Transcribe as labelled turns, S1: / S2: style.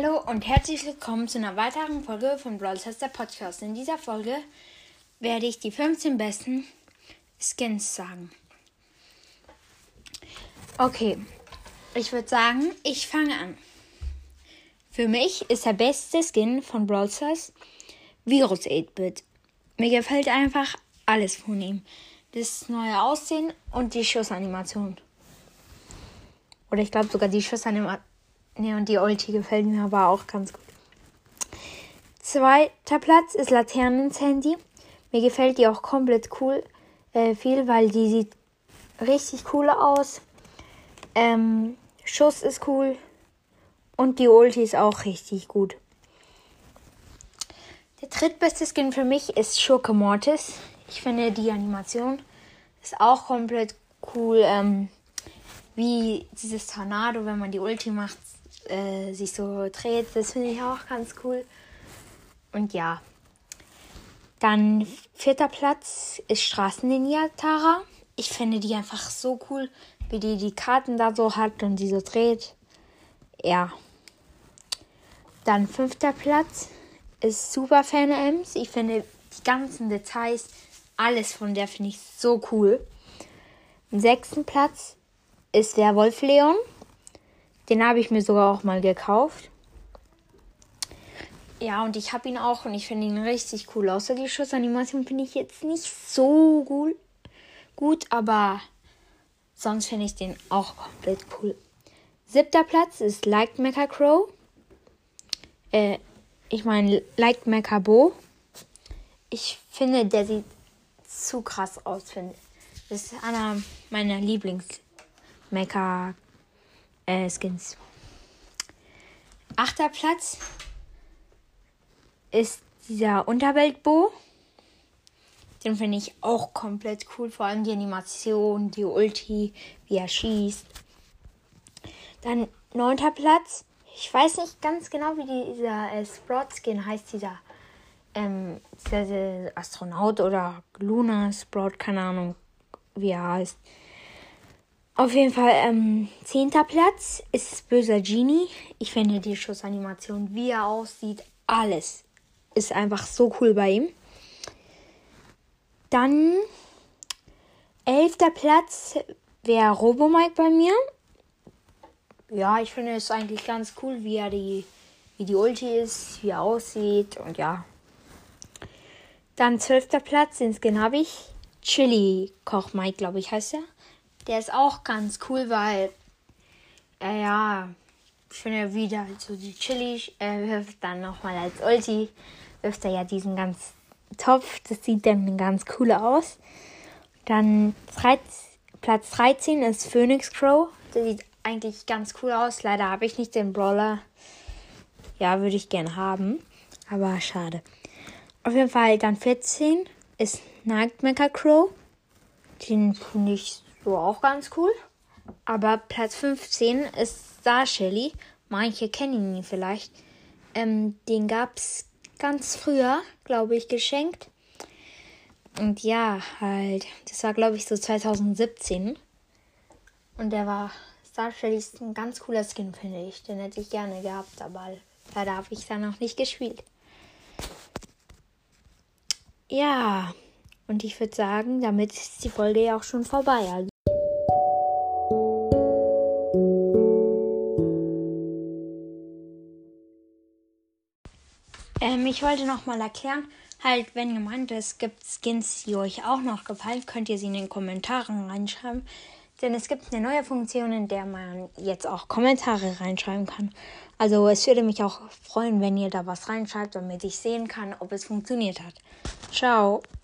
S1: Hallo und herzlich willkommen zu einer weiteren Folge von Brawl Stars der Podcast. In dieser Folge werde ich die 15 besten Skins sagen. Okay, ich würde sagen, ich fange an. Für mich ist der beste Skin von Brawl Stars Virus 8-Bit. Mir gefällt einfach alles von ihm. Das neue Aussehen und die Schussanimation. Oder ich glaube sogar die Schussanimation Ne, und die Ulti gefällt mir aber auch ganz gut. Zweiter Platz ist Laternens Handy. Mir gefällt die auch komplett cool äh, viel, weil die sieht richtig cool aus. Ähm, Schuss ist cool. Und die Ulti ist auch richtig gut. Der drittbeste Skin für mich ist Schurke Mortis. Ich finde die Animation ist auch komplett cool. Ähm, wie dieses Tornado, wenn man die Ulti macht, äh, sich so dreht. Das finde ich auch ganz cool. Und ja. Dann vierter Platz ist Straßenlinie Tara. Ich finde die einfach so cool, wie die die Karten da so hat und die so dreht. Ja. Dann fünfter Platz ist Super Fan Ems. Ich finde die ganzen Details, alles von der finde ich so cool. Im sechsten Platz ist der Wolf Leon. Den habe ich mir sogar auch mal gekauft. Ja, und ich habe ihn auch und ich finde ihn richtig cool. Außer die Schussanimation finde ich jetzt nicht so gut, gut aber sonst finde ich den auch komplett cool. Siebter Platz ist Like Mecha Crow. Äh, ich meine Like Mecha Bo. Ich finde, der sieht zu krass aus, finde Das ist einer meiner Lieblings-Mecha äh, Skins. Achter Platz ist dieser Unterweltbo. Den finde ich auch komplett cool. Vor allem die Animation, die Ulti, wie er schießt. Dann neunter Platz. Ich weiß nicht ganz genau, wie dieser äh, Sprout Skin heißt. Dieser, ähm, dieser Astronaut oder Luna Sprout, keine Ahnung, wie er heißt. Auf jeden Fall, ähm, zehnter Platz ist Böser Genie. Ich finde die Schussanimation, wie er aussieht, alles ist einfach so cool bei ihm. Dann elfter Platz wäre Robomike bei mir. Ja, ich finde es eigentlich ganz cool, wie er die, wie die Ulti ist, wie er aussieht und ja. Dann zwölfter Platz, den Skin habe ich. Chili Koch Mike, glaube ich, heißt er. Der ist auch ganz cool, weil äh, ja, ich finde wieder so die Chili äh, wirft dann nochmal als Ulti, wirft er ja diesen ganz Topf. Das sieht dann ganz cool aus. Dann 13, Platz 13 ist Phoenix Crow. Der sieht eigentlich ganz cool aus. Leider habe ich nicht den Brawler. Ja, würde ich gern haben. Aber schade. Auf jeden Fall dann 14 ist Nightmaker Crow. Den finde ich so auch ganz cool. Aber Platz 15 ist Star Shelly. Manche kennen ihn vielleicht. Ähm, den gab es ganz früher, glaube ich, geschenkt. Und ja, halt, das war, glaube ich, so 2017. Und der war, Star Shelly ist ein ganz cooler Skin, finde ich. Den hätte ich gerne gehabt, aber leider habe ich da noch nicht gespielt. Ja, und ich würde sagen, damit ist die Folge ja auch schon vorbei. Also ähm, ich wollte noch mal erklären, halt, wenn ihr meint, es gibt Skins, die euch auch noch gefallen, könnt ihr sie in den Kommentaren reinschreiben. Denn es gibt eine neue Funktion, in der man jetzt auch Kommentare reinschreiben kann. Also es würde mich auch freuen, wenn ihr da was reinschreibt, damit ich sehen kann, ob es funktioniert hat. Ciao.